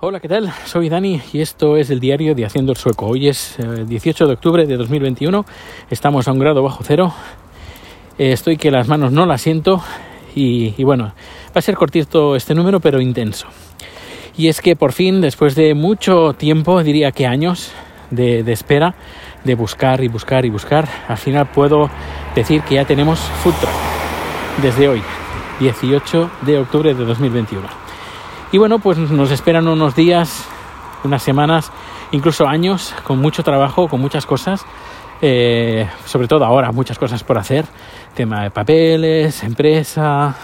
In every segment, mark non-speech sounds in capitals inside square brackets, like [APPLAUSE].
Hola, ¿qué tal? Soy Dani y esto es el diario de Haciendo el Sueco. Hoy es eh, 18 de octubre de 2021, estamos a un grado bajo cero, Eh, estoy que las manos no las siento y, bueno, va a ser cortito este número pero intenso. Y es que por fin, después de mucho tiempo, diría que años de, espera, de buscar y buscar y buscar, al final puedo decir que ya tenemos Food desde hoy, 18 de octubre de 2021. Y bueno, pues nos esperan unos días, unas semanas, incluso años, con mucho trabajo, con muchas cosas, eh, sobre todo ahora, muchas cosas por hacer, tema de papeles, empresa,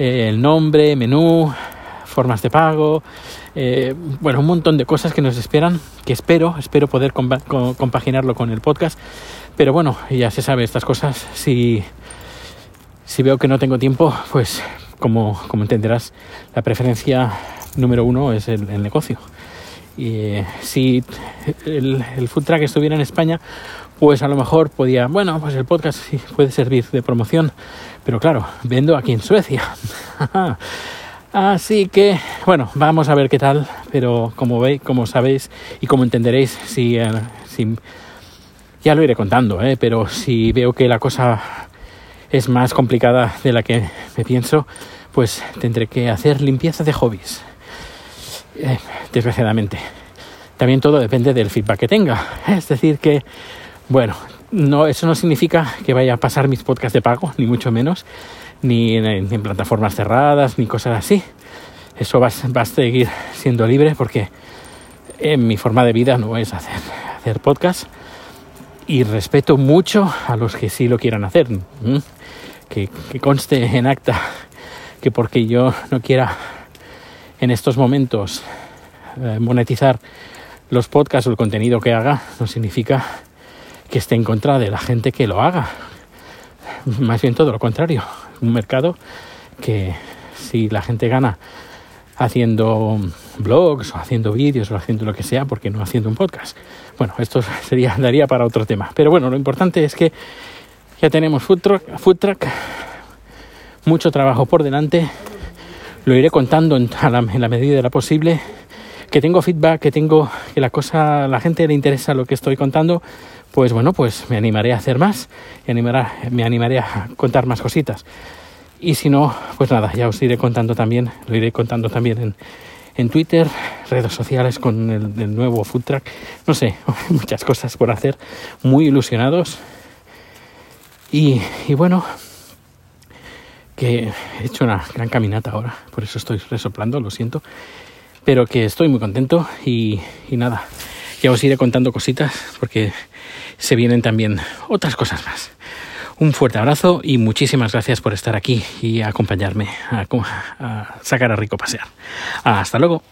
eh, el nombre, menú, formas de pago, eh, bueno, un montón de cosas que nos esperan, que espero, espero poder compa co compaginarlo con el podcast, pero bueno, ya se sabe estas cosas, si, si veo que no tengo tiempo, pues como, como entenderás, la preferencia número uno es el, negocio. Y eh, si el, el, food truck estuviera en España, pues a lo mejor podía, bueno, pues el podcast sí puede servir de promoción, pero claro, vendo aquí en Suecia. [LAUGHS] Así que, bueno, vamos a ver qué tal, pero como veis, como sabéis y como entenderéis, si, uh, si ya lo iré contando, ¿eh? pero si veo que la cosa es más complicada de la que me pienso, pues tendré que hacer limpieza de hobbies. Eh, desgraciadamente. También todo depende del feedback que tenga. Es decir, que, bueno, no, eso no significa que vaya a pasar mis podcasts de pago, ni mucho menos, ni en, plataformas cerradas, ni cosas así. Eso va, a seguir siendo libre porque en mi forma de vida no es hacer, hacer podcast. Y respeto mucho a los que sí lo quieran hacer. Que, conste en acta que porque yo no quiera en estos momentos eh, monetizar los podcasts o el contenido que haga no significa que esté en contra de la gente que lo haga. Más bien todo lo contrario. Un mercado que si la gente gana haciendo blogs o haciendo vídeos o haciendo lo que sea, porque no haciendo un podcast? Bueno, esto [LAUGHS] sería daría para otro tema. Pero bueno, lo importante es que ya tenemos food truck, food truck mucho trabajo por delante. Lo iré contando en, la, medida de la posible. Que tengo feedback, que tengo que la cosa, la gente le interesa lo que estoy contando, pues bueno, pues me animaré a hacer más, me animaré, me animaré a contar más cositas. Y si no, pues nada, ya os iré contando también, lo iré contando también en, en Twitter, redes sociales con el, nuevo food truck, no sé, [LAUGHS] muchas cosas por hacer, muy ilusionados. Y, y bueno, que he hecho una gran caminata ahora, por eso estoy resoplando, lo siento, pero que estoy muy contento y, y nada, ya os iré contando cositas porque se vienen también otras cosas más. Un fuerte abrazo y muchísimas gracias por estar aquí y acompañarme a, sacar a Rico pasear. Hasta luego.